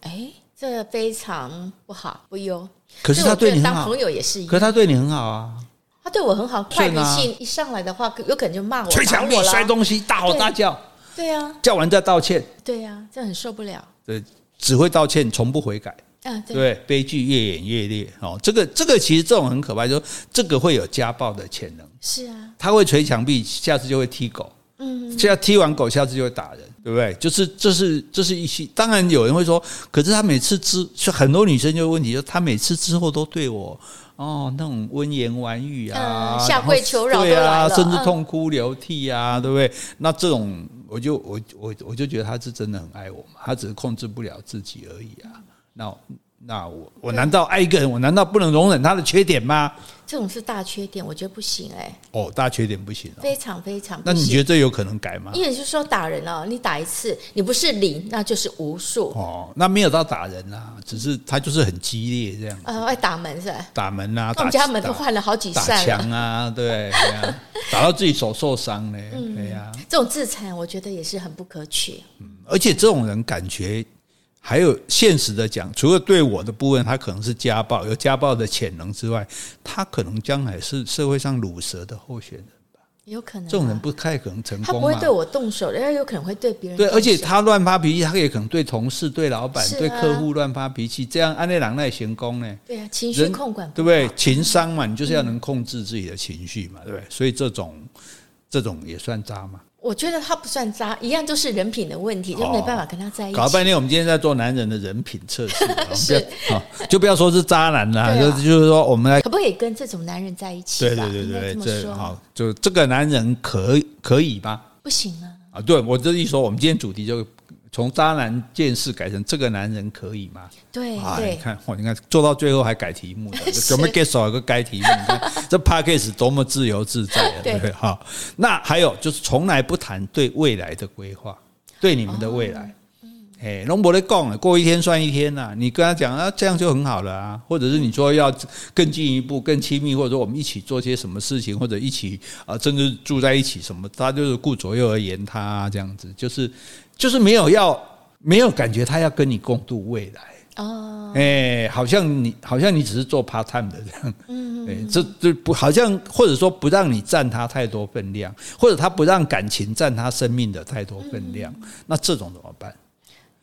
哎，这非常不好，不优。可是他对你很好，当朋友也是一样。可是他对你很好啊，他对我很好。坏脾气一上来的话，有可能就骂我、捶墙壁、摔东西、大吼大叫。对呀，叫完再道歉。对呀，这很受不了。对，只会道歉，从不悔改。啊，对，悲剧越演越烈。哦，这个这个其实这种很可怕，就是这个会有家暴的潜能。是啊，他会捶墙壁，下次就会踢狗。嗯，现在踢完狗，下次就会打人，对不对？就是这是这是一些，当然有人会说，可是他每次之，很多女生就问题，就他每次之后都对我哦那种温言婉语啊，下跪求饶，对啊，甚至痛哭流涕啊，对不对？那这种我就我我我就觉得他是真的很爱我嘛，他只是控制不了自己而已啊。那。那我我难道爱一个人？我难道不能容忍他的缺点吗？这种是大缺点，我觉得不行哎、欸。哦，大缺点不行，非常非常。那你觉得这有可能改吗？因为就是说打人哦，你打一次，你不是零，那就是无数。哦，那没有到打人啊，只是他就是很激烈这样。呃，爱打门是吧？打门啊，我们家门都换了好几扇。打墙啊，对，打到自己手受伤嘞。嗯，对呀。这种自残，我觉得也是很不可取。嗯，而且这种人感觉。还有现实的讲，除了对我的部分，他可能是家暴，有家暴的潜能之外，他可能将来是社会上乳蛇的候选人吧？有可能，这种人不太可能成功。他不会对我动手，人家有可能会对别人。对，而且他乱发脾气，他也可能对同事、对老板、对客户乱发脾气，这样安内狼那行功呢？对啊，情绪控管对不对？情商嘛，你就是要能控制自己的情绪嘛，对不对？所以这种这种也算渣嘛？我觉得他不算渣，一样就是人品的问题，就没办法跟他在一起。搞半天，我们今天在做男人的人品测试，是就不要说是渣男啦，就就是说我们来可不可以跟这种男人在一起？对对对对，这好，就这个男人可可以吗？不行啊！啊，对我这一说，我们今天主题就。从渣男见识改成这个男人可以吗？对，啊，对你看，哇，你看做到最后还改题目的，怎么 get 少一个改题目？你看 这 podcast 多么自由自在啊！对？好，那还有就是从来不谈对未来的规划，对你们的未来。哦哎，龙伯的讲了，过一天算一天呐、啊。你跟他讲啊，这样就很好了啊。或者是你说要更进一步、更亲密，或者说我们一起做些什么事情，或者一起啊，甚至住在一起什么，他就是顾左右而言他、啊、这样子，就是就是没有要没有感觉他要跟你共度未来哦。哎，好像你好像你只是做 part time 的这样，嗯，哎，这这不好像或者说不让你占他太多分量，或者他不让感情占他生命的太多分量，那这种怎么办？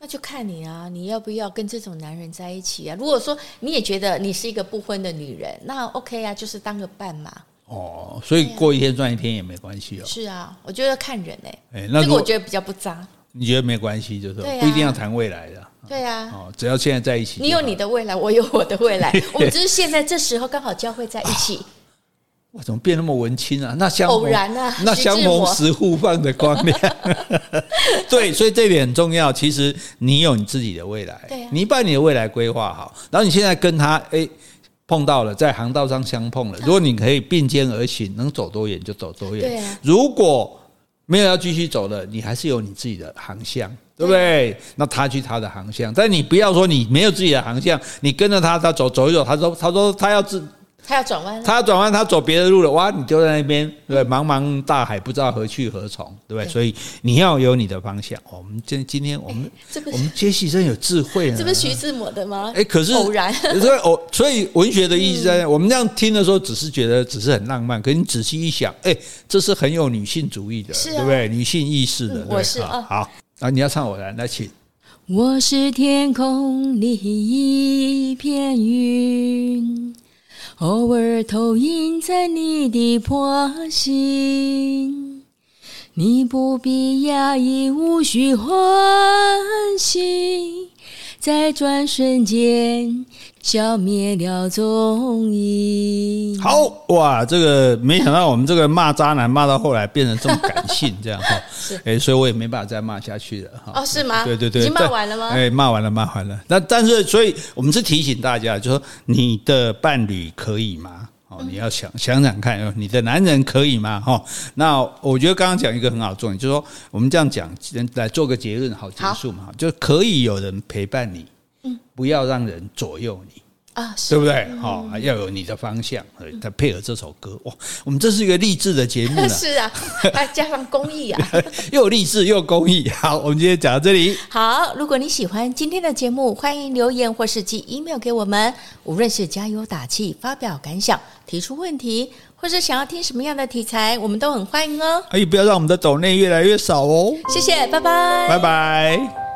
那就看你啊，你要不要跟这种男人在一起啊？如果说你也觉得你是一个不婚的女人，那 OK 啊，就是当个伴嘛。哦，所以过一天赚一天也没关系哦。是啊，我觉得看人哎、欸，哎，那这个我觉得比较不渣。你觉得没关系，就是不一定要谈未来的。对啊，哦，只要现在在一起，你有你的未来，我有我的未来，我们只是现在这时候刚好交汇在一起。哇，怎么变那么文青啊？那相偶然啊，那相逢时互放的光亮。对，所以这点很重要。其实你有你自己的未来，你把你的未来规划好，然后你现在跟他哎碰到了，在航道上相碰了。如果你可以并肩而行，能走多远就走多远。对啊，如果没有要继续走的，你还是有你自己的航向，对不对？那他去他的航向，但你不要说你没有自己的航向，你跟着他，他走走一走，他说他说他要自。他要转弯，他要转弯，他走别的路了。哇，你就在那边，对，茫茫大海不知道何去何从，对不对？所以你要有你的方向。我们今今天我们这个我们杰西真有智慧，这不是徐志摩的吗？哎，可是偶然，所以偶所以文学的意思在我们这样听的时候，只是觉得只是很浪漫。可是你仔细一想，哎，这是很有女性主义的，对不对？女性意识的。我是啊，好，啊，你要唱我来，来请。我是天空里一片云。偶尔投影在你的破心，你不必压抑，无需欢喜，在转瞬间消灭了踪影。好哇，这个没想到我们这个骂渣男骂到后来变成这么感性，这样哈。是，哎，所以我也没办法再骂下去了哈。哦，是吗？对对对，已经骂完了吗？哎，骂完了，骂完了。那但是，所以我们是提醒大家，就是说你的伴侣可以吗？哦，你要想想想看，你的男人可以吗？哈，那我觉得刚刚讲一个很好的重点，就是说我们这样讲来做个结论，好结束嘛？就可以有人陪伴你，嗯，不要让人左右你。啊，对不对？好，要有你的方向，再配合这首歌。哇，我们这是一个励志的节目呢。是啊，还加上公益啊，又励志又公益。好，我们今天讲到这里。好，如果你喜欢今天的节目，欢迎留言或是寄 email 给我们。无论是加油打气、发表感想、提出问题，或是想要听什么样的题材，我们都很欢迎哦。哎，不要让我们的抖内越来越少哦。谢谢，拜拜，拜拜。